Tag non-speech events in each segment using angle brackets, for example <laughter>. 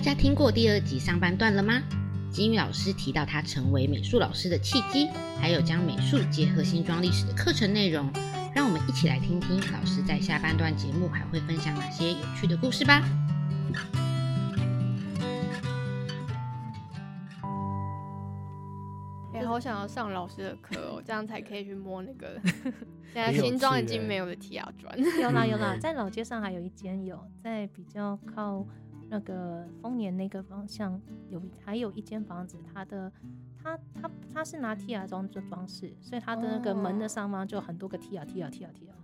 大家听过第二集上半段了吗？金玉老师提到他成为美术老师的契机，还有将美术结合新庄历史的课程内容。让我们一起来听听老师在下半段节目还会分享哪些有趣的故事吧。哎、好想要上老师的课哦，<laughs> 这样才可以去摸那个。<laughs> 现在新庄已经没有的提亚砖。有啦有啦，在老街上还有一间有，在比较靠那个丰年那个方向有还有一间房子，它的它它它是拿 T R 装做装饰，所以它的那个门的上方就很多个 T R T R T R T R，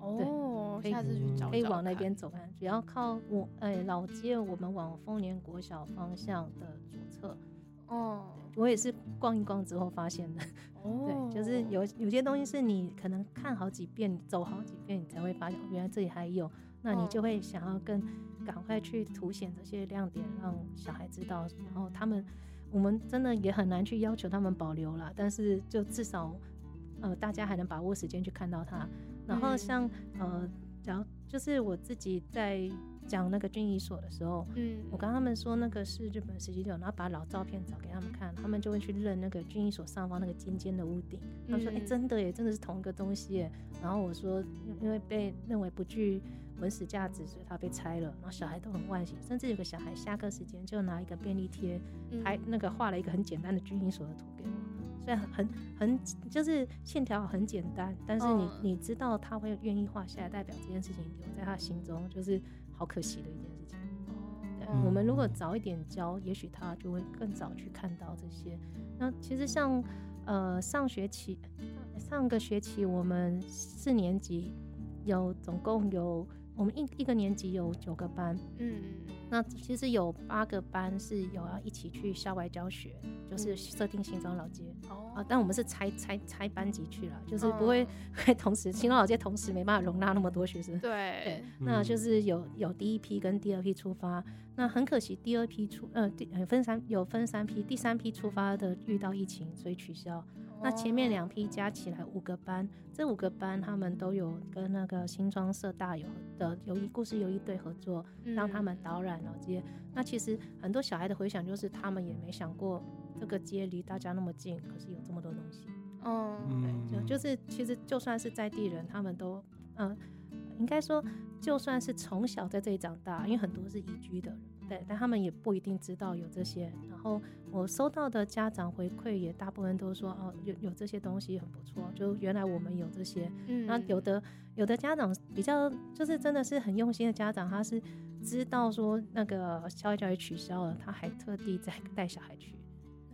哦，可以下次去找找可以往那边走看，只要靠我呃老街，我们往丰年国小方向的左侧，哦。我也是逛一逛之后发现的。哦，<laughs> 对，就是有有些东西是你可能看好几遍，走好几遍，你才会发现哦原来这里还有，那你就哦会想要更赶快去凸显这些亮点，让小孩知道。然后他们，我们真的也很难去要求他们保留了，但是就至少呃大家还能把握时间去看到它。然后嗯像、呃，假如就是我自己在讲那个军医所的时候，嗯，我跟他们说那个是日本十七六，然后把老照片找给他们看，他们就会去认那个军医所上方那个尖尖的屋顶。他们说：“哎、嗯真的耶，真的是同一个东西耶。”然后我说：“因因为被认为不具文史价值，所以它被拆了。”然后小孩都很惋惜，甚至有个小孩下课时间就拿一个便利贴，嗯还那个画了一个很简单的军营所的图给我。虽然很很就是线条很简单，但是你、嗯你知道他会愿意画下来，代表这件事情留在他心中，就是好可惜的一件事情。对哦我们如果早一点教，也许他就会更早去看到这些。那其实像呃上学期上个学期我们四年级有总共有我们一一个年级有九个班，嗯那其实有八个班是有要一起去校外教学，就是嗯。设定新庄老街。哦。啊，但我们是拆拆拆班级去了，就是不会嗯。<laughs> 会同时新庄老街同时没办法容纳那么多学生。对。对，那就嗯。是有有第一批跟第二批出发，那很可惜第二批出呃第呃分三有分三批，第三批出发的遇到疫情所以取消。那前面两批加起来五个班，这五个班他们都有跟那个新庄社大有的游艺故事游艺队合作，让他们嗯导览老街。那其实很多小孩的回想就是他们也没想过这个街离大家那么近，可是有这么多东西。嗯对，就就是其实就算是在地人，他们都嗯、呃应该说就算是从小在这里长大，因为很多是移居的人，对，但他们也不一定知道有这些。然后我收到的家长回馈也大部分都说哦，有有这些东西很不错，就原来我们有这些。嗯那有的有的家长比较就是真的是很用心的家长，他是知道说那个校外教育取消了，他还特地再带小孩去。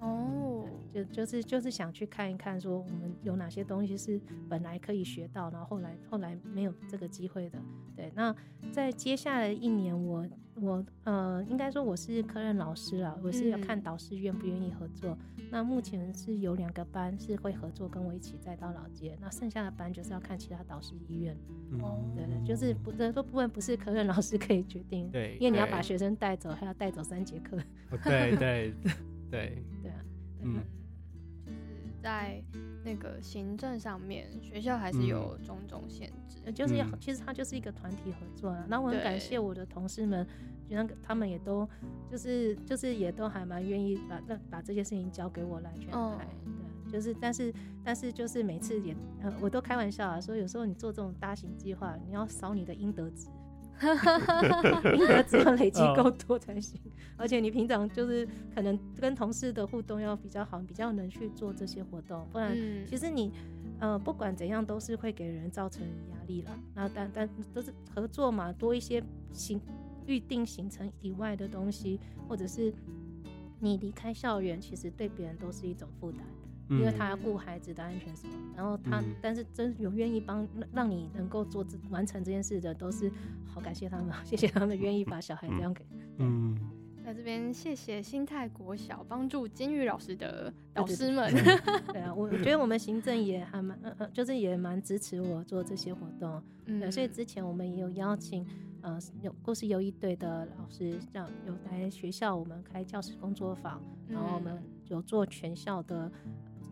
哦，就就是就是想去看一看，说我们有哪些东西是本来可以学到，然后后来后来没有这个机会的。对，那在接下来一年我，我呃，应该说我是科任老师了，我是要看嗯导师愿不愿意合作。那目前是有两个班是会合作跟我一起再到老街，那剩下的班就是要看其他导师意愿。哦对对，就是不这都部分不是科任老师可以决定，对，因为你要把学生带走，还要带走三节课。哦对对对，对啊，嗯就是在那个行政上面，学校还是有种种限制。呃就是要，嗯其实它就是一个团体合作啊。那我很感谢我的同事们，就那个他们也都就是就是也都还蛮愿意把那把这些事情交给我来去安排。嗯对，就是但是但是就是每次也呃我都开玩笑啊，说有时候你做这种大型计划，你要扫你的应得值。应得只要累积够多才行，而且你平常就是可能跟同事的互动要比较好，比较能去做这些活动，不然嗯其实你呃不管怎样都是会给人造成压力了。那但但都是合作嘛，多一些行预定行程以外的东西，或者是你离开校园，其实对别人都是一种负担。因为嗯他要顾孩子的安全什么，然后他，嗯但是真有愿意帮让让你能够做这完成这件事的，都是好感谢他们，<laughs> 谢谢他们愿意把小孩这样给。嗯，<laughs> 在这边谢谢新泰国小帮助监狱老师的导对对师们。<laughs> 对啊，我我觉得我们行政也还蛮，呃呃，就是也蛮支持我做这些活动。对，嗯所以之前我们也有邀请，呃，有故事游艺队的老师，这样有来学校我们开教师工作坊，然后我们有做全校的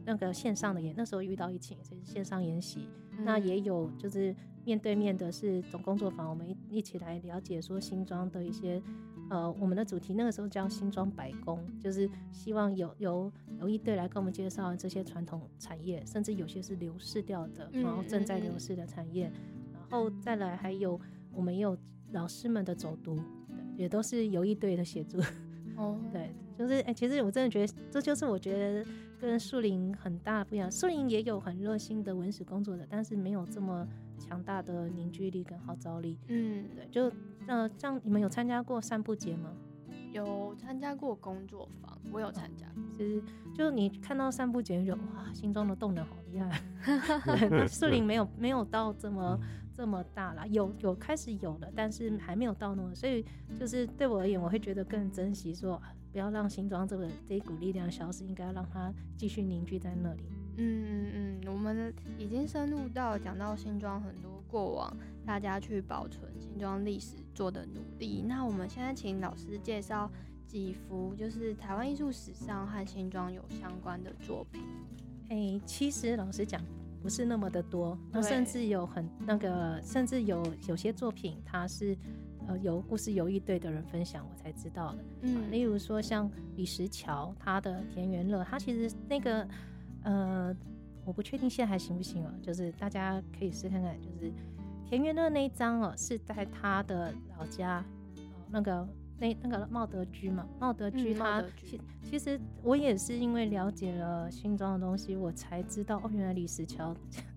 那个线上的演，那时候遇到疫情，所以是线上研习。那也有就是面对面的是总工作坊，我们一一起来了解说新庄的一些，呃，我们的主题那个时候叫新庄百工，就是希望有有有一队来跟我们介绍这些传统产业，甚至有些是流失掉的，然后正在流失的产业，然后再来还有我们也有老师们的走读，也都是有一队的协助。<laughs> 哦，对，就是哎，其实我真的觉得这就是我觉得。跟树林很大不一样，树林也有很热心的文史工作者，但是没有这么强大的凝聚力跟号召力。嗯，对，就呃，像你们有参加过散步节吗？有参加过工作坊，我有参加。其实，就你看到散步节，就哇，心中的动能好厉害。<laughs> 树林没有没有到这么这么大了，有有开始有了，但是还没有到那么，所以就是对我而言，我会觉得更珍惜说。不要让新庄这个这一股力量消失，应该要让它继续凝聚在那里。嗯嗯嗯，我们已经深入到讲到新庄很多过往，大家去保存新庄历史做的努力。那我们现在请老师介绍几幅，就是台湾艺术史上和新庄有相关的作品。哎，其实老实讲，不是那么的多，那甚至有很那个，甚至有有些作品它是。呃，有故事游艺队的人分享，我才知道的。嗯，例如说像李石桥，他的田园乐，他其实那个呃，我不确定现在还行不行哦。就是大家可以试看看，就是田园乐那一张哦，是在他的老家，那个那那个茂德居嘛，茂德居他其其实我也是因为了解了新庄的东西，我才知道哦，原来李石桥。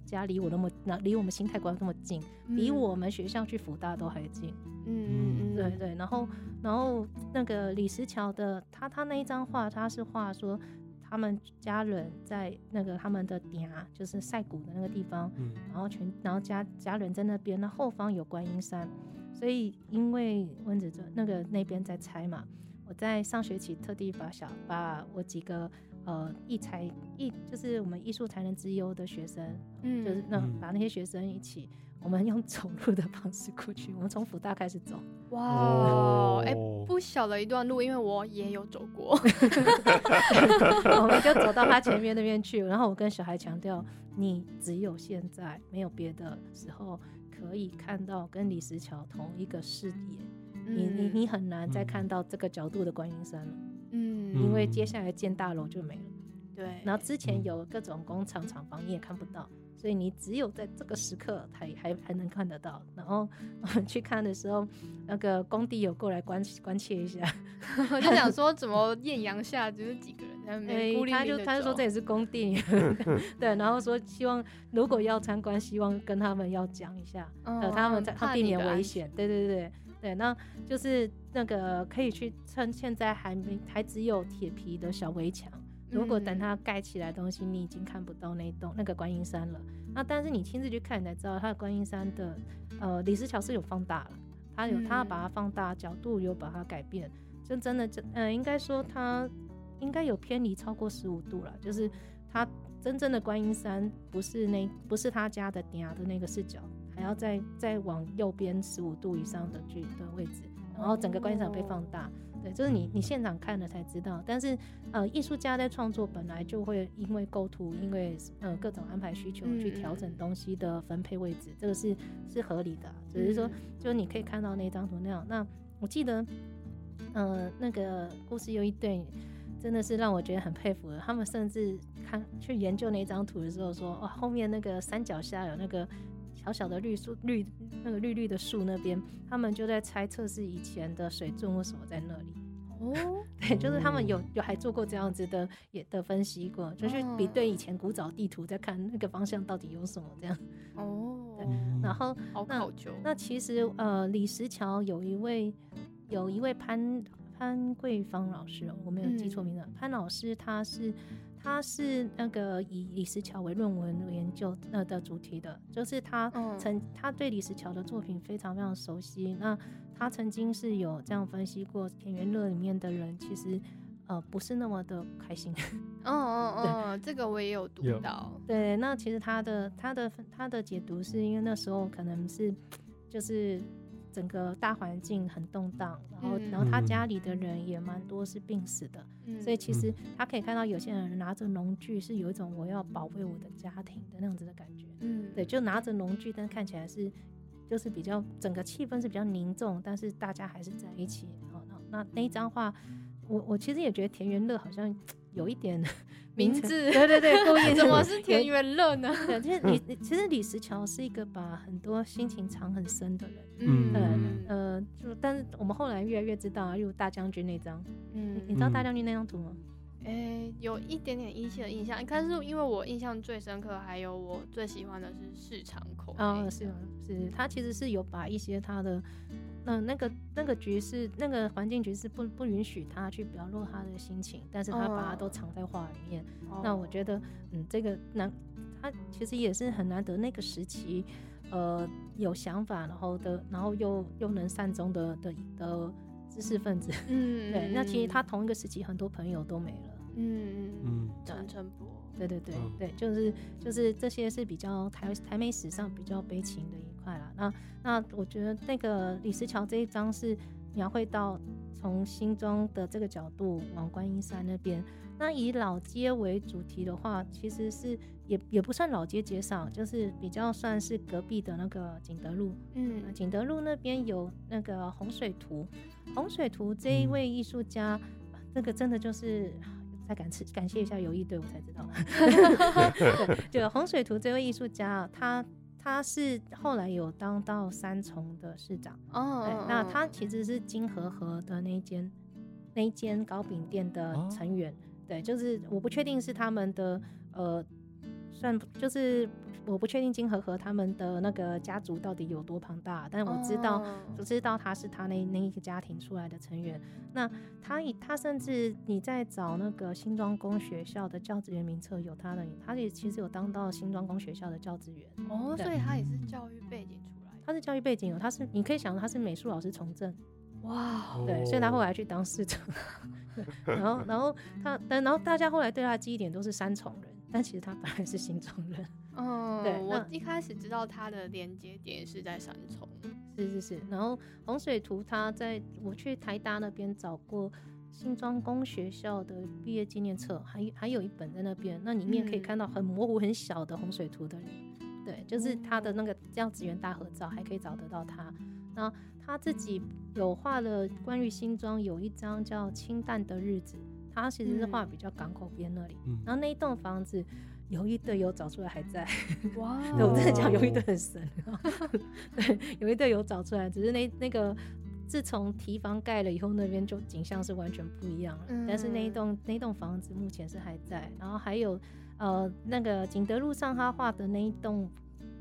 家离我那么那离我们新泰国那么近，比我们学校去福大都还近。嗯嗯嗯，对对。然后然后那个李石桥的他他那一张画，他是画说他们家人在那个他们的顶啊，就是晒谷的那个地方。嗯。然后全然后家家人在那边，那后方有观音山，所以因为温子哲那个那边在拆嘛，我在上学期特地把小把我几个。呃，艺才艺就是我们艺术才能之优的学生，嗯，就是那把那些学生一起，我们用走路的方式过去，我们从福大开始走。哇，哎，不小的一段路，因为我也有走过。<laughs> 我们就走到他前面那边去，然后我跟小孩强调，你只有现在没有别的时候可以看到跟李石桥同一个视野，你你你很难再看到这个角度的观音山了。嗯，因为接下来建大楼就没了，对。然后之前有各种工厂厂房你也看不到，所以你只有在这个时刻才还还能看得到。然后我们去看的时候，那个工地有过来关关切一下，<laughs> 就想说怎么艳阳下就是几个人在那边，他就他就说这也是工地，<laughs> <laughs> 对。然后说希望如果要参观，希望跟他们要讲一下，呃，他们在他避免危险，对对对。对，那就是那个可以去趁现在还没还只有铁皮的小围墙，如果等它盖起来东西，你已经看不到那栋那个观音山了。那但是你亲自去看，你才知道它的观音山的呃李石桥是有放大了，它有它把它放大角度有把它改变，就真的真呃应该说它应该有偏离超过十五度了，就是它真正的观音山不是那不是他家的顶的那个视角。还要再再往右边十五度以上的距的位置，然后整个观音场被放大。对，就是你你现场看了才知道。但是呃，艺术家在创作本来就会因为构图，因为呃各种安排需求去调整东西的分配位置，这个是是合理的。只是说，就你可以看到那张图那样。那我记得，呃，那个故事有一对，真的是让我觉得很佩服的。他们甚至看去研究那张图的时候说，哇，后面那个山脚下有那个。小小的绿树绿那个绿绿的树那边，他们就在猜测是以前的水圳为什么在那里。哦，<laughs> 对，就是他们有有还做过这样子的也的分析过，就是比对以前古早地图，在看那个方向到底有什么这样。哦，对，然后好考究。那其实呃，李石桥有一位有一位潘潘桂芳老师，我没有记错名字，潘老师他是。他是那个以李石桥为论文研究呃的主题的，就是他曾他对李石桥的作品非常非常熟悉。那他曾经是有这样分析过田园乐里面的人，其实呃不是那么的开心。<laughs> 哦哦哦，这个我也有读到。对，那其实他的他的他的解读是因为那时候可能是就是。整个大环境很动荡，然后，然后他家里的人也蛮多是病死的，所以其实他可以看到有些人拿着农具是有一种我要保卫我的家庭的那样子的感觉，嗯，对，就拿着农具，但看起来是就是比较整个气氛是比较凝重，但是大家还是在一起。好，那那那一张画，我我其实也觉得田园乐好像有一点名字对对对，故意 <laughs> 怎么是田园乐呢？对，其实李李其实李石桥是一个把很多心情藏很深的人。嗯呃，就但是我们后来越来越知道啊，例如大将军那张，嗯你知道大嗯将军那张图吗？诶、有一点点依稀的印象，但是因为我印象最深刻，还有我最喜欢的是市场口那啊、是是，他其实是有把一些他的，那、那个那个局是，那个环境局是不不允许他去表露他的心情，但是他把它都哦藏在画里面。那我，觉得，嗯，这个难，他其实也是很难得那个时期，呃，有想法，然后的，然后又又能善终的的的知识分子。嗯 <laughs> 对，那其实他，同一个时期很多朋友都没了。嗯嗯嗯，嗯陈晨波，对对对、嗯对，就是就是这些是比较台台美史上比较悲情的一块啦。那那我觉得那个李石桥这一章是描绘到从新庄的这个角度往观音山那边。那以老街为主题的话，其实是也也不算老街街上，就是比较算是隔壁的那个景德路。嗯那景德路那边有那个洪水图，洪水图这一嗯位艺术家，这个真的就是再感谢感谢一下友谊队我才知道，<laughs> <laughs> 对，就洪水图这位艺术家啊，他他是后来有当到三重的市长，哦对，那他其实是金和和的那一间那一间糕饼店的哦。成员，对，就是我不确定是他们的呃，算就是我不确定金和和他们的那个家族到底有多庞大，但我知道。哦我知道他是他那那一个家庭出来的成员，那他以他甚至你在找那个新庄工学校的教职员名册有他的，他也其实有当到新庄工学校的教职员，哦，所以他也是教育背景出来的，他是教育背景有，他是你可以想他是美术老师从政，哇，对，所以他后来去当市长，<laughs> 对，然后然后他但然后大家后来对他的记忆点都是三重人，但其实他本来是新庄人，嗯，对我一开始知道它的连接点是在三重，是是是，然后洪水图他在我去台大那边找过新庄工学校的毕业纪念册，还还有一本在那边，那里面可以嗯。看到很模糊很小的洪水图的人，对，就是他的那个教职员大合照，还可以找得到他。那他自己有画了关于新庄有一张叫《清淡的日子》，他其实是画嗯。比较港口边那里，嗯。然后那一栋房子有一队有找出来还在。<laughs> 哇，对，我真的讲有一哦队很神，<laughs> 对，有一队有找出来，只是那那个自从提房盖了以后，那边就景象是完全不一样了。但是那一嗯栋那栋房子目前是还在，然后还有呃那个景德路上他画的那一栋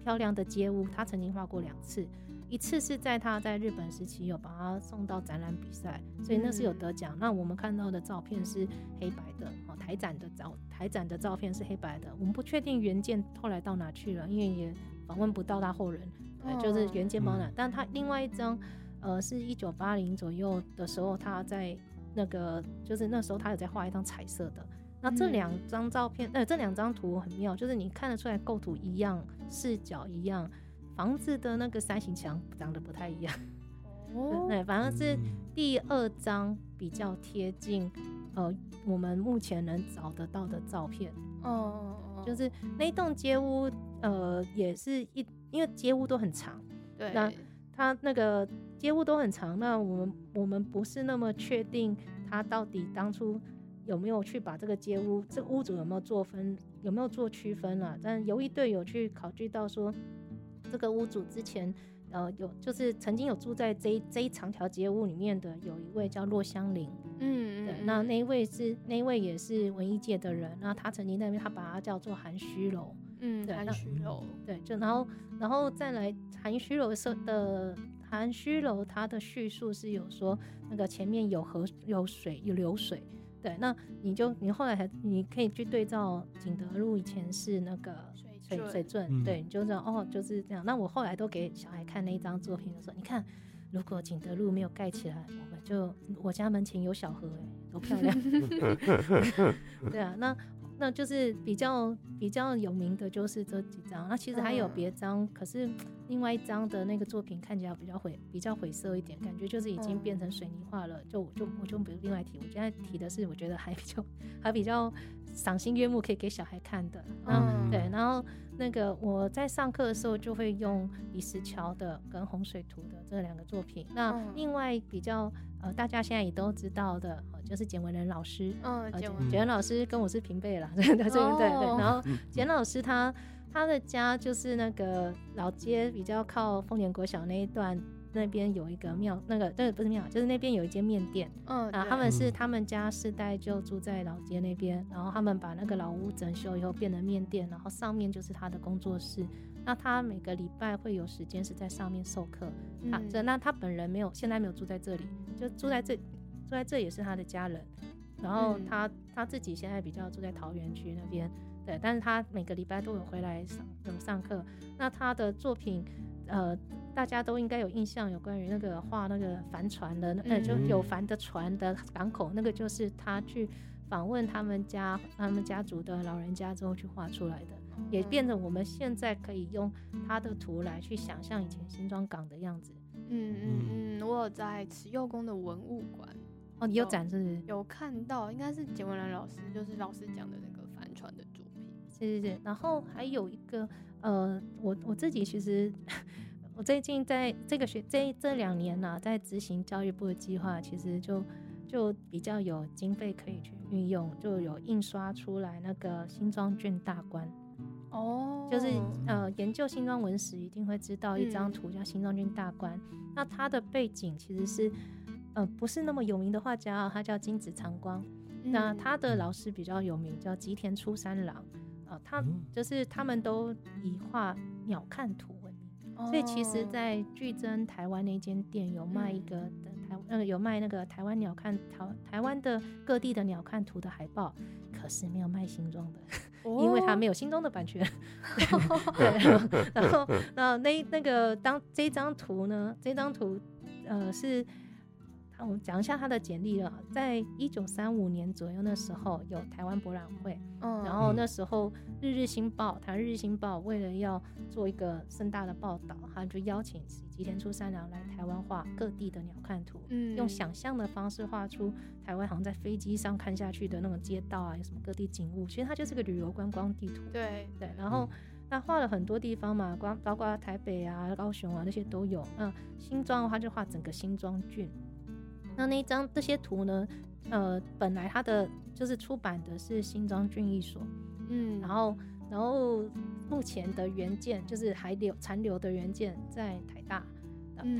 漂亮的街屋，他曾经画过两次。一次是在他在日本时期有把他送到展览比赛，所以那是有得奖。那我们看到的照片是黑白的，哦，台展的照台展的照片是黑白的。我们不确定原件后来到哪去了，因为也访问不到他后人，对，就是原件包哪。嗯但他另外一张，呃，是一九八零左右的时候，他在那个就是那时候他有在画一张彩色的。那这嗯两张照片，呃，这两张图很妙，就是你看得出来构图一样，视角一样，房子的那个三形墙长得不太一样。哦，<laughs> 对，反而是嗯第二张比较贴近，呃，我们目前能找得到的照片。哦，就是那栋街屋，呃，也是一，因为街屋都很长，对，那它那个街屋都很长，那我们我们不是那么确定它到底当初有没有去把这个街屋，这个屋主有没有做分，有没有做区分啊？但游一队有去考虑到说，这个屋主之前。呃，有就是曾经有住在这一这一长条街屋里面的，有一位叫骆香林，嗯，对，那那一位是那一位也是文艺界的人，那他曾经在那边，他把它叫做含虚楼，嗯，含虚楼，对，就然后然后再来含虚楼设的含虚楼，它的叙述是有说那个前面有河有水有流水，对，那你就你后来还你可以去对照景德路以前是那个水水准，嗯对，你就知道哦就是这样。那我后来都给小孩看那一张作品的时候，你看如果景德路没有盖起来，我们就我家门前有小河、哎，多漂亮。<laughs> <laughs> 对啊，那那就是比较比较有名的就是这几张，那其实还有嗯别张，可是另外一张的那个作品看起来比较晦比较晦涩一点，感觉就是已经变成水泥画了。就我就我就不另外提，我现在提的是我觉得还比较还比较赏心悦目，可以给小孩看的。嗯，对。然后那个我在上课的时候就会用李石桥的跟洪水图的这两个作品。那另外比较呃大家现在也都知道的，就是简文仁老师。嗯，简简文老师跟我是平辈了，<laughs> 对对对对。然后简老师他。他的家就是那个老街比较靠丰年国小那一段，那边有一个庙，那个那个不是庙，就是那边有一间面店。嗯，啊，他们是他们家世代就住在老街那边，然后他们把那个老屋整修以后变成面店，然后上面就是他的工作室。那他每个礼拜会有时间是在上面授课。他这那他本人没有，现在没有住在这里，就住在这，住在这也是他的家人。然后他他自己现在比较住在桃园区那边。对，但是他每个礼拜都有回来上有上课。那他的作品，呃，大家都应该有印象，有关于那个画那个帆船的，呃，就有帆的船的港口，那个就是他去访问他们家他们家族的老人家之后去画出来的，也变成我们现在可以用它的图来去想象以前新庄港的样子。嗯嗯嗯，我有在慈幼宫的文物馆哦，你有展示？有看到，应该是简文兰老师，就是老师讲的那个帆船的。作品。是是是，然后还有一个，呃，我我自己其实，<laughs> 我最近在这个学这这两年呢，在执行教育部的计划，其实就就比较有经费可以去运用，就有印刷出来那个新庄卷大观。哦，就是呃，研究新庄文史一定会知道一张图叫新庄军大观，那他的背景其实是，呃，不是那么有名的画家，他叫金子长光，那他的老师比较有名，叫吉田初三郎。啊，他就是他们都以画鸟瞰图闻名，所以其实，在巨珍台湾那间店有卖一个台那个有卖那个台湾鸟瞰台台湾的各地的鸟瞰图的海报，可是没有卖新装的，因为他没有新装的版权。<laughs> 对，然后那那那个当这张图呢，这张图呃是。我们讲一下他的简历了。在一九三五年左右那时候，有台湾博览会，嗯，然后那时候《日日新报》台湾《日日新报》为了要做一个盛大的报道，他就邀请吉田初三郎来台湾画各地的鸟瞰图，嗯，用想象的方式画出台湾好像在飞机上看下去的那种街道啊，有什么各地景物，其实它就是个旅游观光地图。对对，然后那画了很多地方嘛，光包括台北啊、高雄啊那些都有。那新庄的话就画整个新庄郡。那那一张这些图呢？呃，本来它的就是出版的是新庄郡艺所，嗯，然后然后目前的原件就是还留残留的原件在台大，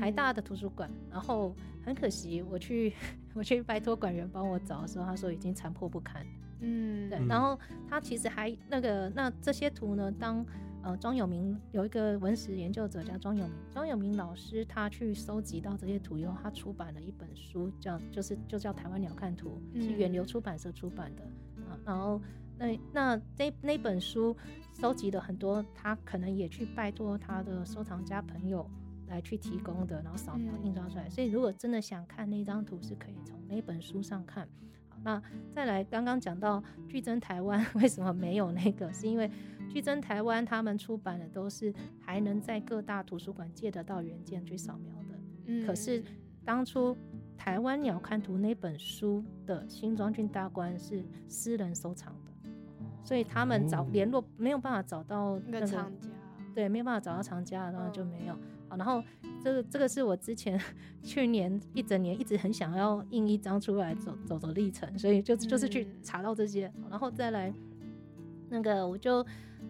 台大的图书馆。然后很可惜，我去 <laughs> 我去拜托馆员帮我找的时候，他说已经残破不堪。嗯，对。然后他其实还那个那这些图呢，当。呃，庄有明有一个文史研究者叫庄有明，庄有明老师他去收集到这些图以后，他出版了一本书，叫就是就叫《台湾鸟瞰图》，是远流出版社出版的啊。然后那那那那本书收集了很多，他可能也去拜托他的收藏家朋友来去提供的，然后扫描印刷出来。所以如果真的想看那张图，是可以从那本书上看。好，那再来刚刚讲到巨珍台湾 <laughs> 为什么没有那个，是因为。巨珍台湾他们出版的都是还能在各大图书馆借得到原件去扫描的。嗯，可是当初台湾鸟瞰图那本书的新庄郡大观是私人收藏的，所以他们找联络没有办法找到那个藏家，对，没有办法找到藏家，然后就没有。好，然后这个这个是我之前 <laughs> 去年一整年一直很想要印一张出来走走的历程，所以就就是去查到这些，然后再来那个我就。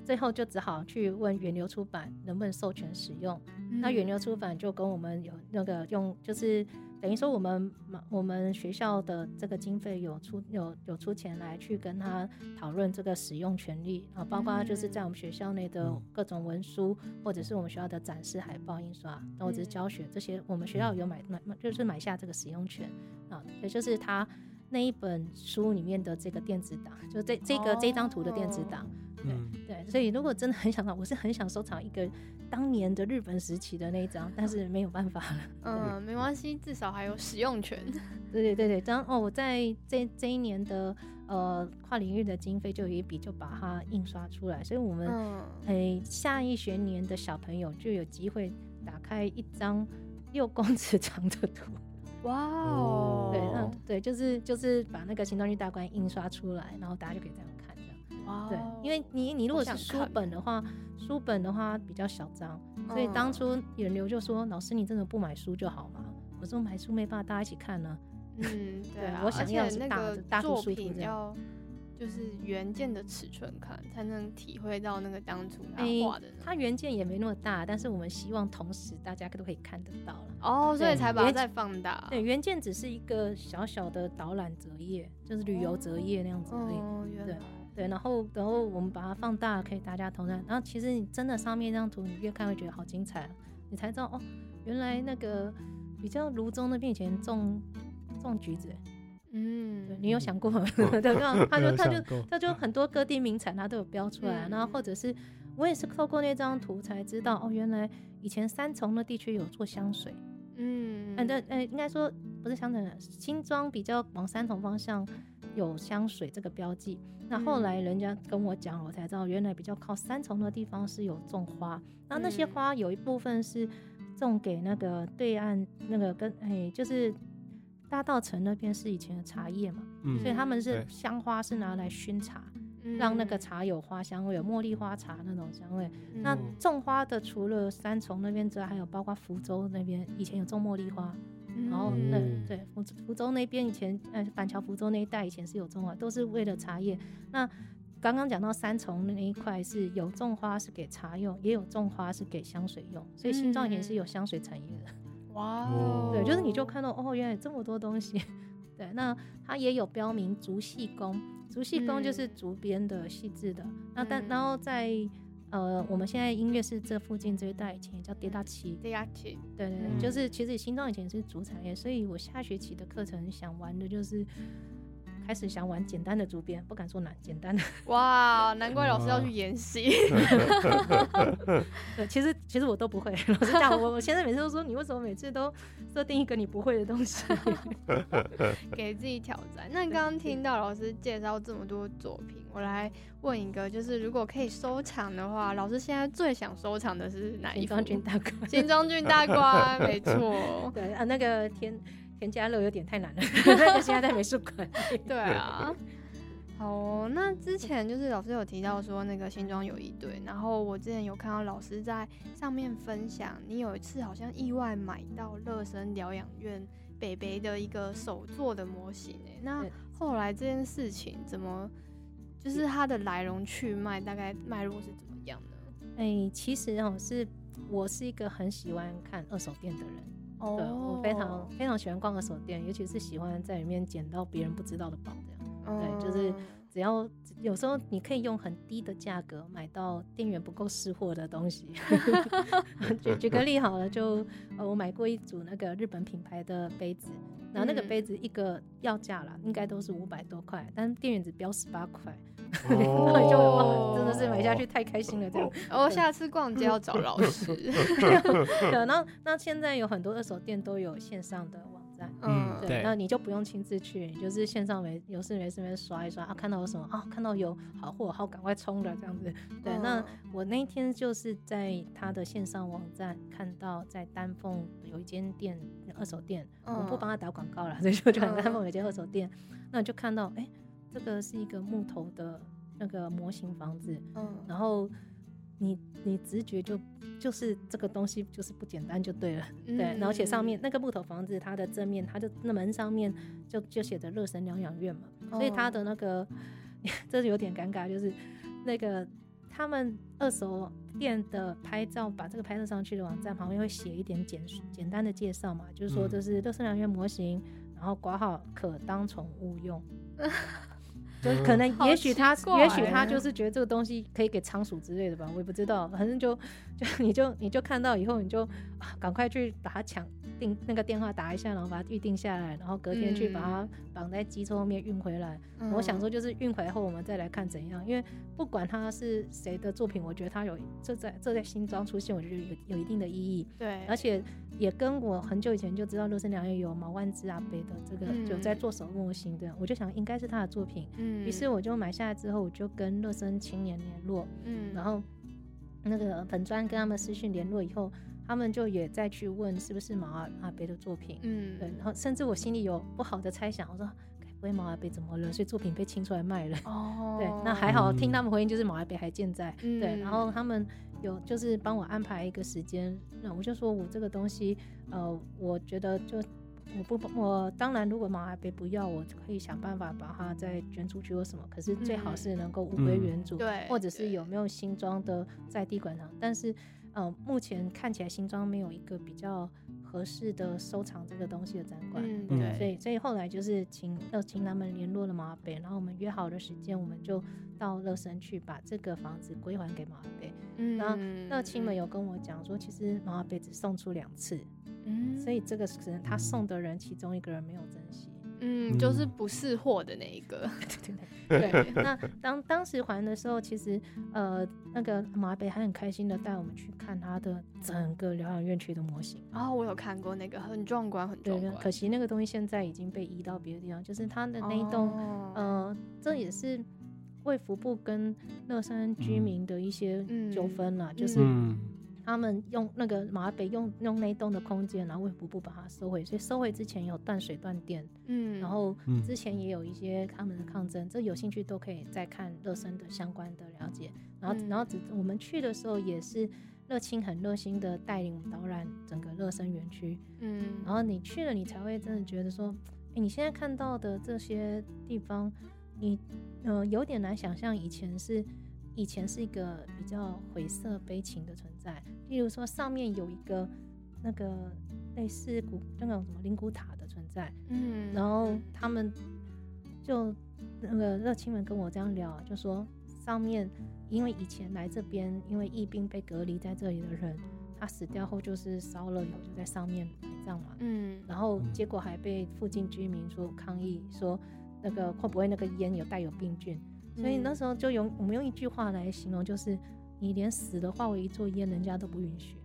最后就只好去问远流出版能不能授权使用。那远流出版就跟我们有那个用，就是等于说我们我们学校的这个经费有出有有出钱来去跟他讨论这个使用权利。啊，包括就是在我们学校内的各种文书，或者是我们学校的展示海报印刷，那或者是教学这些，我们学校有买买就是买下这个使用权。啊，也就是他那一本书里面的这个电子档，就这这个这张图的电子档。对对，对，所以如果真的很想到，我是很想收藏一个当年的日本时期的那一张，但是没有办法了。嗯，没关系，至少还有使用权。<laughs> 对对对对，当哦，我在这这一年的呃跨领域的经费就有一笔就把它印刷出来，所以我们嗯，诶、下一学年的小朋友就有机会打开一张六公尺长的图。哇哦，对，那对，就是就是把那个行动力大观印刷出来，然后大家就可以这样哦，对，因为你你如果好是书本的话，书本的话比较小张，所以当嗯初有流就说：“老师，你真的不买书就好吗？”我说：“买书没办法大家一起看呢、嗯，<laughs> 对啊，我想要是大作品要就是原件的尺寸看，才能体会到那个当初他诶画的那它原件也没那么大，但是我们希望同时大家都可以看得到了。哦，所以才把它再放大。对，原件只是一个小小的导览折页，就是旅游折页那样子而已。哦，原对来对，然后然后我们把它放大，可以大家同看。然后其实你真的上面一张图，你越看会觉得好精彩啊，你才知道哦，原来那个比较泸州那边以前种种橘子，嗯，对你有想过吗？<laughs> 对，那他就有他就他就很多各地名产他都有标出来，嗯然后或者是我也是透过那张图才知道哦，原来以前三重的地区有做香水，嗯，嗯，对，呃，应该说不是香水，新庄比较往三重方向有香水这个标记。那后来人家跟我讲，我才知道原来比较靠三重的地方是有种花，那那些嗯花有一部分是种给那个对岸那个跟哎就是大道城那边是以前的茶叶嘛，嗯所以他们是香花是拿来熏茶，嗯让那个茶有花香味，有茉莉花茶那种香味。嗯，那嗯种花的除了三重那边之外，还有包括福州那边以前有种茉莉花。嗯然后嗯对对，福福州那边以前呃板桥福州那一带以前是有种花，都是为了茶叶。那刚刚讲到三重那一块是有种花是给茶用，也有种花是给香水用，所以新庄以前是有香水产业的。<laughs> 哇 <laughs> 对，就是你就看到哦，原来这么多东西。<laughs> 对，那它也有标明竹细工，竹细工就是嗯竹编的细致的。那但嗯然后在呃我们现在音乐是这附近这一带以前叫跌宕期，跌宕期对对对，嗯。就是其实新庄以前是主产业，所以我下学期的课程想玩的就是开始想玩简单的竹编，不敢说难，简单的。<laughs> 哇，难怪老师要去演戏。对，其实其实我都不会。老师讲，我我现在每次都说你为什么每次都设定一个你不会的东西？<laughs> 给自己挑战。那刚刚听到老师介绍这么多作品，我来问一个，就是如果可以收藏的话，老师现在最想收藏的是哪一幅？新庄军大哥。新庄郡大官，没错。<laughs> 对啊，那个田田家乐有点太难了，那 <laughs> 个现在在美术馆。对啊。好哦、那之前就是老师有提到说那个新装有一对，然后我之前有看到老师在上面分享，你有一次好像意外买到乐生疗养院北北的一个手做的模型诶，那后来这件事情怎么，就是它的来龙去脉，大概脉络是怎么样呢？哎、其实哦，是我是一个很喜欢看二手店的人。哦对，我非常非常喜欢逛二手店，尤其是喜欢在里面捡到别人不知道的宝这样。对就是嗯只要有时候你可以用很低的价格买到店员不够识货的东西。<laughs> 举举个例好了，就呃我买过一组那个日本品牌的杯子，然后那个嗯杯子一个要价啦，应该都是五百多块，但是店员只标十八块，哦 <laughs> 然后就哇真的是买下去太开心了这样。<laughs> 我下次逛街要找老师。<laughs> 对，然后那现在有很多二手店都有线上的。嗯对，那你就不用亲自去，你就是线上没有事没事没事刷一刷啊，看到有什么啊，看到有好货，好赶快冲了这样子。对，那嗯。我那一天就是在他的线上网站看到，在丹凤有一间店二手店，我不嗯。帮他打广告了，所以就就看嗯丹凤有一间二手店，那就看到哎、这个是一个木头的那个模型房子，嗯。然后你你直觉就就是这个东西就是不简单就对了。对，然后而且上面那个木头房子，它的正面，它就那门上面就就写着乐神疗养院嘛，所以它的那个 <laughs> 这是有点尴尬，就是那个他们二手店的拍照，把这个拍摄上去的网站旁边会写一点简简单的介绍嘛，就是说嗯这是乐神疗养院模型，然后挂号可当宠物用。<laughs> 就可能，也许他，也许他就是觉得这个东西可以给仓鼠之类的吧，我也不知道。反正就就你就你就看到以后，你就啊赶快去把它抢订那个电话打一下，然后把它预定下来，然后隔天去把它绑在机车后面运回来。嗯我想说，就是运回来后我们再来看怎样，因为不管它是谁的作品，我觉得它有这在这在新装出现，我觉得有有一定的意义，对，而且也跟我很久以前就知道乐生良也有毛万之阿贝的这个嗯有在做手模型的，我就想应该是他的作品，嗯，于是我就买下来之后，我就跟乐生青年联络，嗯，然后那个粉砖跟他们私讯联络以后，他们就也再去问是不是毛阿阿贝的作品，嗯，对，然后甚至我心里有不好的猜想，我说该不会毛阿贝怎么了，所以作品被清出来卖了。哦，对，那还好，嗯。听他们回应就是毛阿贝还健在，嗯对，然后他们有就是帮我安排一个时间，那我就说我这个东西，呃，我觉得就我不我当然如果毛阿贝不要，我可以想办法把它再捐出去或什么，可是最好嗯。是能够物归原主，对或者是有没有新装的在地馆藏，但是呃目前看起来新庄没有一个比较合适的收藏这个东西的展馆，嗯，嗯对，所以，所以后来就是请乐请他们联络了马尔贝，然后我们约好的时间，我们就到乐生去把这个房子归还给马尔贝。嗯，然后乐清们有跟我讲说，其实马尔贝只送出两次，嗯，所以这个可能他送的人其中一个人没有珍惜。嗯，就是不是货的那一个，<laughs> 对 <laughs> 对，那当当时还的时候，其实呃那个马尔贝还很开心的带我们去看他的整个疗养院区的模型。哦我有看过那个很壮观，很壮观，可惜那个东西现在已经被移到别的地方，就是他的那一栋。哦。呃，这也是卫福部跟乐山居民的一些嗯。纠纷啦，就是嗯他们用那个马北用用那栋的空间，然后卫福部把它收回，所以收回之前有断水断电，嗯，然后嗯。之前也有一些他们的抗争，这有兴趣都可以再看乐生的相关的了解。然后，嗯。然后只我们去的时候也是乐清很热心的带领导览整个乐生园区，嗯，然后你去了，你才会真的觉得说，哎，你现在看到的这些地方，你呃有点难想象以前是以前是一个比较晦涩悲情的存在。例如说，上面有一个那个类似古那种什么灵骨塔的存在，嗯，然后他们就那个热亲们跟我这样聊，就说上面因为以前来这边因为疫病被隔离在这里的人，他死掉后就是烧了以后就在上面埋葬嘛，嗯，然后嗯结果还被附近居民说抗议说那个会不会那个烟有带有病菌，所以那时候就用我们用一句话来形容，就是你连死的化为一座烟，人家都不允许，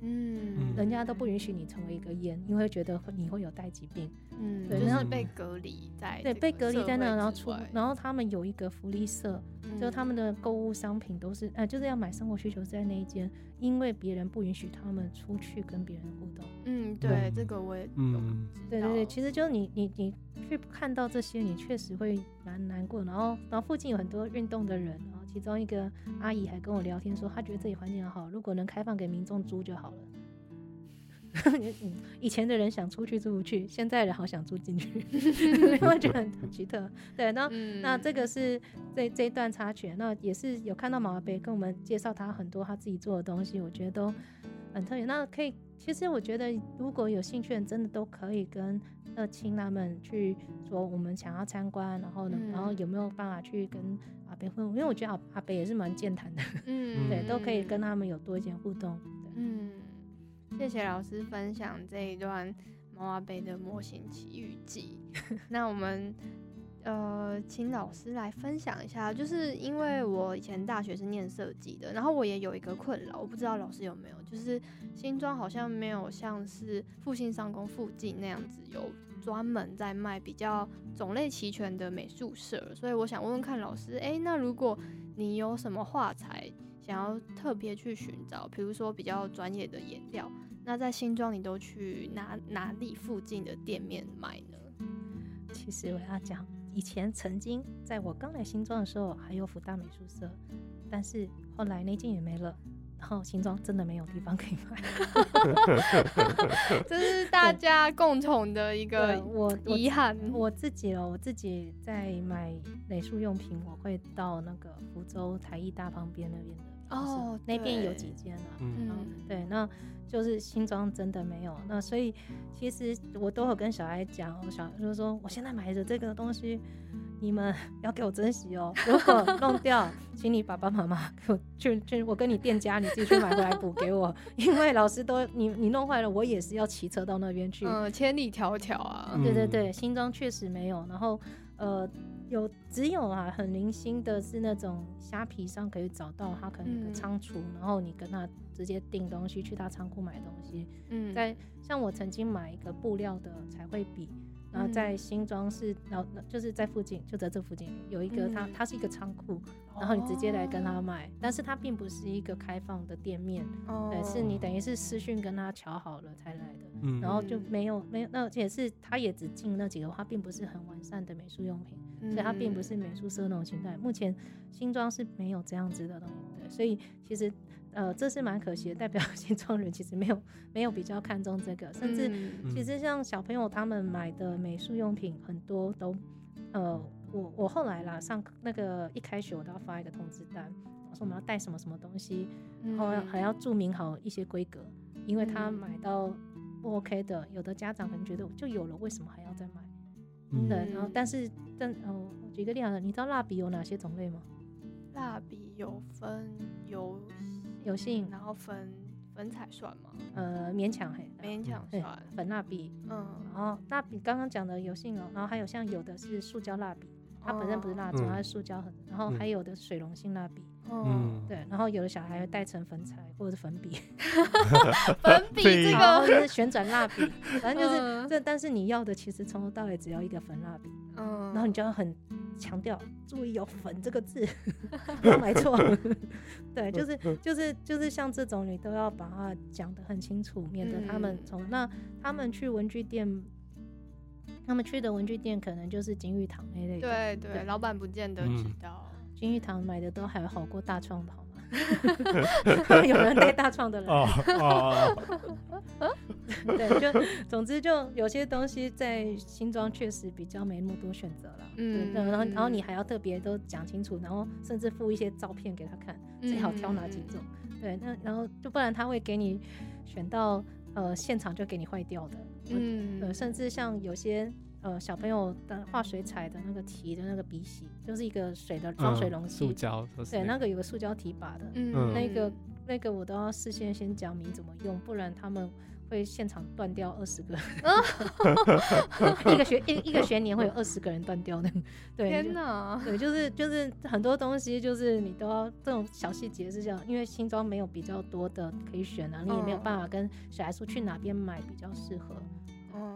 嗯，人家都不允许你成为一个烟，因为觉得你会有带疾病。嗯，对就是被隔离在对，被隔离在那，然后出，然后他们有一个福利社，就他们的购物商品都是，呃，就是要买生活需求是在那一间，因为别人不允许他们出去跟别人互动。嗯，对，这个我也有嗯对对对，其实就是你你你去看到这些，你确实会蛮难过。然后然后附近有很多运动的人，然后其中一个阿姨还跟我聊天说，她觉得这里环境很好，如果能开放给民众租就好了。嗯，<laughs> 以前的人想出去出不去，现在人好想住进去，<laughs> 我觉得很奇特。对，那嗯，那这个是这这一段插曲，那也是有看到马贝跟我们介绍他很多他自己做的东西，我觉得都很特别。那可以，其实我觉得如果有兴趣的人，真的都可以跟乐清他们去说，我们想要参观，然后呢，嗯然后有没有办法去跟阿贝互动？因为我觉得阿阿贝也是蛮健谈的，嗯，<laughs> 对，都可以跟他们有多一点互动。对嗯，谢谢老师分享这一段毛阿贝的模型奇遇记。<laughs> 那我们呃，请老师来分享一下，就是因为我以前大学是念设计的，然后我也有一个困扰，我不知道老师有没有，就是新庄好像没有像是复兴商工附近那样子有专门在卖比较种类齐全的美术社，所以我想问问看老师，诶，那如果你有什么画材想要特别去寻找，比如说比较专业的颜料，那在新庄你都去哪哪里附近的店面买呢？其实我要讲，以前曾经在我刚来新庄的时候，还有福大美术社，但是后来那间也没了。然后新庄真的没有地方可以买，<laughs> 这是大家共同的一个我我遗憾。我自己哦，我自己在买美术用品，我会到那个福州台艺大旁边那边的哦那边有几间啊。嗯嗯对，那就是新装真的没有。那所以其实我都有跟小孩讲，我小就是说我现在买的这个东西你们 <laughs> 要给我珍惜哦，如果弄掉，请你爸爸妈妈给我去去，我跟你店家你自己去买回来补给我，<laughs> 因为老师都你你弄坏了，我也是要骑车到那边去。嗯，千里迢迢啊。对对对，新装确实没有，然后呃。有只有啊，很零星的是那种虾皮上可以找到，他可能有个仓储，然后你跟他直接订东西，去他仓库买东西。嗯，在像我曾经买一个布料的彩绘笔，然后在新庄是，然后就是在附近，就在这附近有一个，它它是一个仓库，然后你直接来跟他买，但是它并不是一个开放的店面，对，是你等于是私讯跟他瞧好了才来的，然后就没有没有，那也是他也只进那几个，他并不是很完善的美术用品。所以它并不是美术社那种形态，目前新庄是没有这样子的东西，对，所以其实呃这是蛮可惜的，代表 <laughs> 新庄人其实没有没有比较看重这个，甚至其实像小朋友他们买的美术用品很多都呃我我后来啦上那个一开学我都要发一个通知单，我说我们要带什么什么东西，然后还要注明好一些规格，因为他买到不 OK 的，有的家长可能觉得就有了，为什么还要再买？对，然后但是但哦，我举个例子，你知道蜡笔有哪些种类吗？蜡笔有分油油性，然后粉粉彩算吗？呃，勉强嘿，勉强算粉蜡笔。嗯，然后蜡笔刚刚讲的油性哦，然后还有像有的是塑胶蜡笔，它本身不是蜡烛，它是塑胶很，然后还有的水溶性蜡笔。嗯，对，然后有的小孩会带成粉彩或者是粉笔，<laughs> 粉笔这个就是旋转蜡笔，反正就是这。但是你要的其实从头到尾只要一个粉蜡笔，嗯，然后你就要很强调注意有粉这个字，<laughs> 不要买错。<laughs> 对，就是就是就是像这种你都要把它讲得很清楚，免得他们从那他们去文具店，他们去的文具店可能就是金玉堂那类的，对对，老板不见得知道。金玉堂买的都还好过大创？<laughs> 有人带大创的人。<laughs> 对，就总之就有些东西在新庄确实比较没那么多选择了。嗯，然后然后你还要特别都讲清楚，然后甚至附一些照片给他看，最好挑哪几种。对，那然后就不然他会给你选到呃现场就给你坏掉的。嗯，呃，甚至像有些。呃，小朋友的画水彩的那个提的那个笔洗，就是一个水的装水容器，塑胶，对，那个有个塑胶提把的，嗯，那个那个我都要事先先讲明怎么用，不然他们会现场断掉二十个，<laughs> 一个学一一个学年会有二十个人断掉的，对，天哪，对，就是就是很多东西就是你都要这种小细节是这样，因为新装没有比较多的可以选啊，你也没有办法跟小孩说去哪边买比较适合。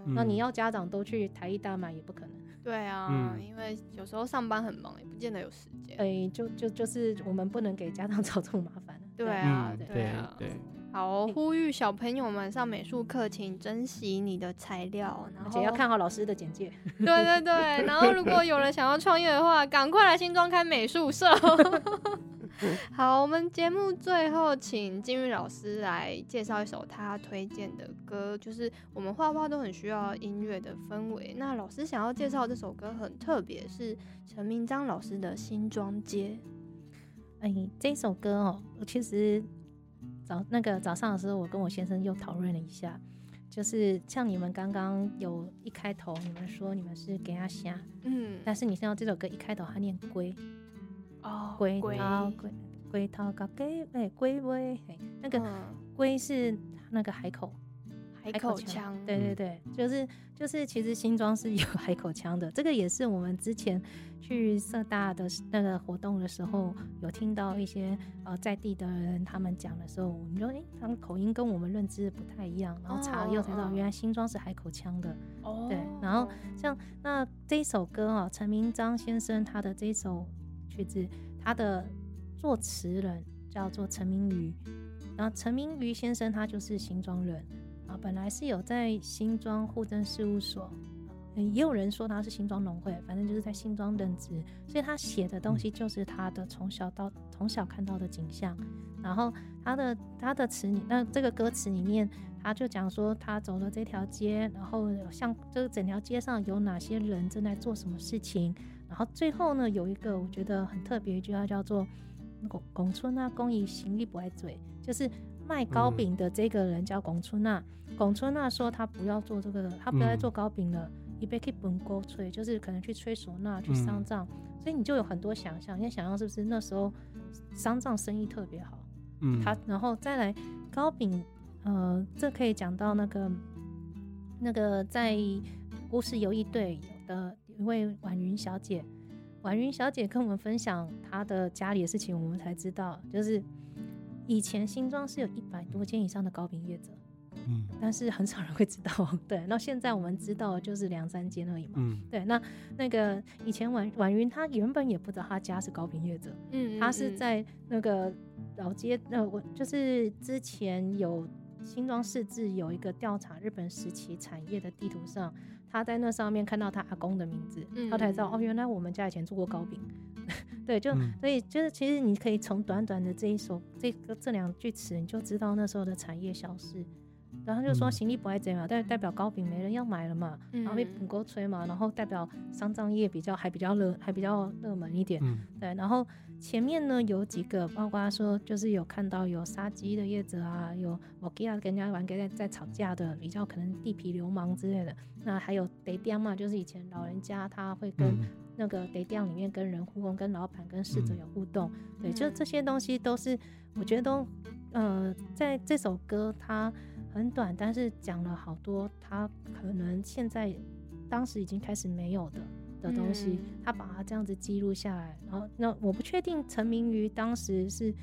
那你要家长都去台艺大买也不可能。对啊，因为有时候上班很忙，也不见得有时间。哎，就就就是我们不能给家长找这种麻烦。对啊，对啊，对。好，呼吁小朋友们上美术课，请珍惜你的材料，而且要看好老师的简介。<laughs> 对对对，然后如果有人想要创业的话，赶快来新庄开美术社。<laughs> 好，我们节目最后请金玉老师来介绍一首他推荐的歌，就是我们画画都很需要音乐的氛围。那老师想要介绍这首歌很特别，是陈明章老师的新庄街。哎，这首歌哦，其实早那个早上的时候，我跟我先生又讨论了一下，就是像你们刚刚有一开头，你们说你们是给他虾，嗯，但是你听到这首歌一开头，他念龟。哦，龟涛龟龟涛高龟哎龟尾哎，那个龟是那个海口海口腔，对对对，就是就是其实新庄是有 <laughs> 海口腔的，这个也是我们之前去社大的那个活动的时候有听到一些呃在地的人他们讲的时候，我们说哎，他们口音跟我们认知不太一样，然后查了又才知道原来新庄是海口腔的，哦，对，然后像那这一首歌啊，陈明章先生他的这一首。曲子，他的作词人叫做陈明瑜，然后陈明瑜先生他就是新庄人啊，本来是有在新庄户政事务所，也有人说他是新庄农会，反正就是在新庄任职，所以他写的东西就是他的从小到从小看到的景象，然后他的他的词里，那这个歌词里面，他就讲说他走了这条街，然后像这个整条街上有哪些人正在做什么事情。然后最后呢，有一个我觉得很特别一句话，叫做“龚龚春啊，公益行李不爱嘴”，就是卖糕饼的这个人叫龚春娜。龚春娜说他不要做这个，他不要再做糕饼了，一杯可以本锅吹，就是可能去吹唢呐、去丧葬，所以你就有很多想象。你想象是不是那时候丧葬生意特别好？嗯，他然后再来糕饼，呃，这可以讲到那个那个在故事游艺队的一位婉云小姐，婉云小姐跟我们分享她的家里的事情，我们才知道，就是以前新庄是有一百多间以上的糕饼业者，嗯但是很少人会知道。对，那现在我们知道就是两三间而已嘛。嗯对，那那个以前婉婉云她原本也不知道她家是糕饼业者，嗯她是在那个老街，呃，我就是之前有新庄市志有一个调查日本时期产业的地图上，他在那上面看到他阿公的名字，他才知道嗯哦，原来我们家以前做过糕饼。<laughs> 对，就、嗯所以就是其实你可以从短短的这一首这个这两句词，你就知道那时候的产业小事。然后就说嗯行李不爱这嘛，代代表糕饼没人要买了嘛，然后被嗯捧沟吹嘛，然后代表丧葬业比较还比较热还比较热门一点。嗯对，然后前面呢有几个，包括说就是有看到有杀鸡的业者啊，有我给啊跟人家玩给在在吵架的，比较可能地痞流氓之类的。那还有得店嘛，就是以前老人家他会跟嗯那个得店里面跟人互动，跟老板跟逝者嗯有互动。对，就嗯这些东西都是我觉得都呃，在这首歌它很短，但是讲了好多他可能现在当时已经开始没有的。的东西，嗯他把它这样子记录下来，然后那我不确定陈明瑜当时是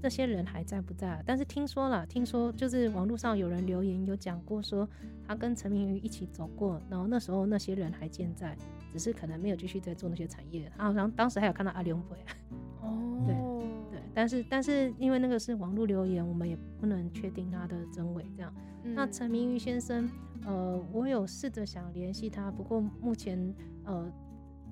这些人还在不在，但是听说了，听说就是网络上有人留言有讲过说他跟陈明瑜一起走过，然后那时候那些人还健在，只是可能没有继续在做那些产业。他好像当时还有看到阿龙鬼，哦，对，但是但是因为那个是网络留言，我们也不能确定他的真伪这样。那嗯陈明瑜先生，呃，我有试着想联系他，不过目前呃，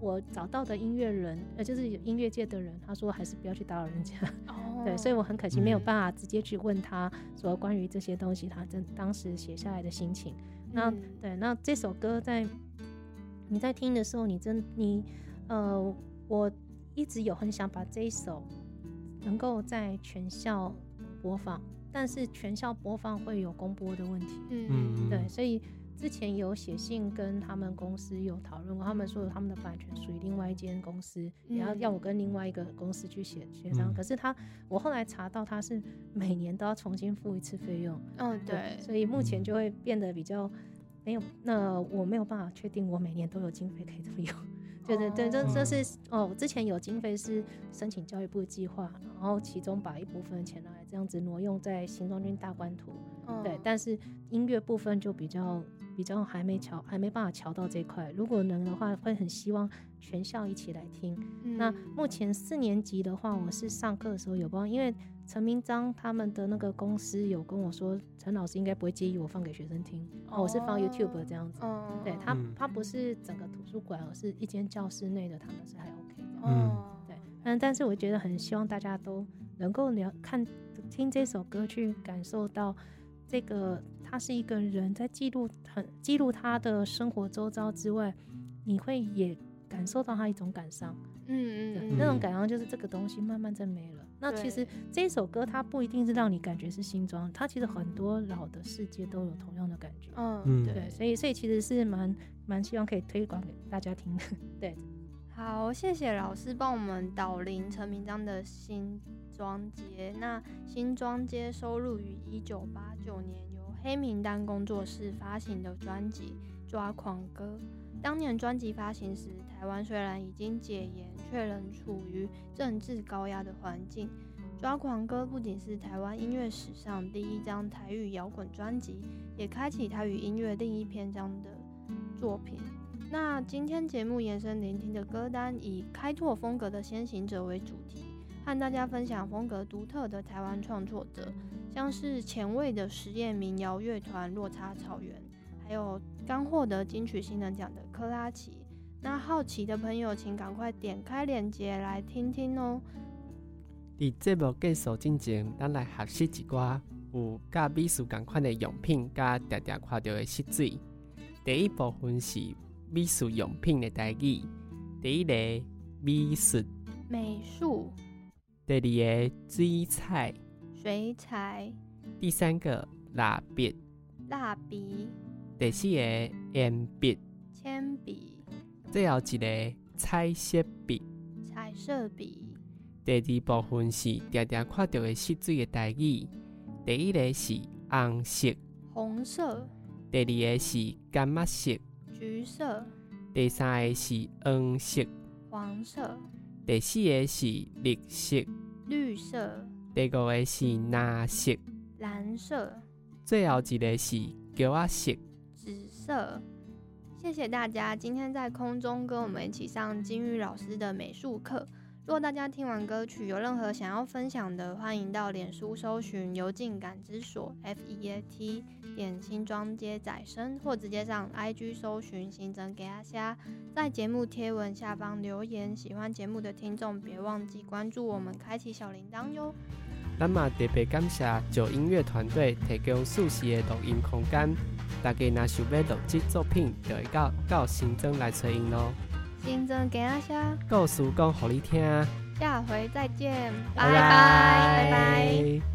我找到的音乐人，呃，就是音乐界的人，他说还是不要去打扰人家。哦，对，所以我很可惜没有嗯办法直接去问他说关于这些东西，他真当时写下来的心情。那嗯对，那这首歌在你在听的时候，你真你呃，我一直有很想把这一首能够在全校播放，但是全校播放会有公播的问题。嗯。对，所以之前有写信跟他们公司有讨论过，他们说他们的版权属于另外一间公司，也要嗯。要我跟另外一个公司去协协商。嗯。可是他，我后来查到他是每年都要重新付一次费用，嗯对，所以目前就会变得比较没有，那我没有办法确定我每年都有经费可以这么用。对对对，这这是哦，我之前有经费是申请教育部的计划，然后其中把一部分钱拿来这样子挪用在新庄军大观图，对嗯，但是音乐部分就比较比较还没瞧，还没办法瞧到这一块。如果能的话，会很希望全校一起来听。那嗯目前四年级的话，我是上课的时候有帮，因为陈明章他们的那个公司有跟我说，陈老师应该不会介意我放给学生听，哦，我是放 YouTube 这样子。哦，对他嗯，他不是整个图书馆，而是一间教室内的，他们是还 OK 的。哦，对，嗯，但是我觉得很希望大家都能够了看听这首歌，去感受到这个他是一个人在记录很记录他的生活周遭之外，你会也感受到他一种感伤。嗯嗯嗯，对那种感伤就是这个东西慢慢在没了。那其实对这首歌它不一定是让你感觉是新装，它其实很多老的世界都有同样的感觉。嗯嗯对，对，所以所以其实是蛮蛮希望可以推广给大家听的。对，好，谢谢老师帮我们导聆陈明章的新庄街。那新庄街收录于一九八九年由黑名单工作室发行的专辑《抓狂歌》。当年专辑发行时，台湾虽然已经解严，却仍处于政治高压的环境。《抓狂歌》不仅是台湾音乐史上第一张台语摇滚专辑，也开启台语音乐另一篇章的作品。那今天节目延伸聆听的歌单以开拓风格的先行者为主题，和大家分享风格独特的台湾创作者，像是前卫的实验民谣乐团落差草原，还有刚获得金曲新人奖的克拉奇。那好奇的朋友，请赶快点开链接来听听哦。伫节目结束之前，咱来学习一寡有甲美术同款的用品，甲常常看到的湿水。第一部分是美术用品的代语，第一个美术，美术、第二个水彩，水彩、第三个蜡笔，蜡笔、第四个铅笔，铅笔，最后一个彩色笔。彩色笔，第二部分是常常看到的湿水的代语。第一个是红色，红色，第二个是柑仔色，橘色，第三个是黄色，黄色，第四个是绿色，绿色，第五个是蓝色，蓝色，最后一个是橘仔色。色。谢谢大家今天在空中跟我们一起上金玉老师的美术课。如果大家听完歌曲有任何想要分享的，欢迎到脸书搜寻“油镜感知所 ”F E A T 点新庄街仔生，或直接上 IG 搜寻新增给阿虾，在节目贴文下方留言。喜欢节目的听众别忘记关注我们，开启小铃铛哟。咱嘛特别感谢九音乐团队提供舒适的录音空间，大家若想要录制作品，就会到到新增来找因咯。新增给阿虾，故事讲互你听。下回再见，拜拜拜拜。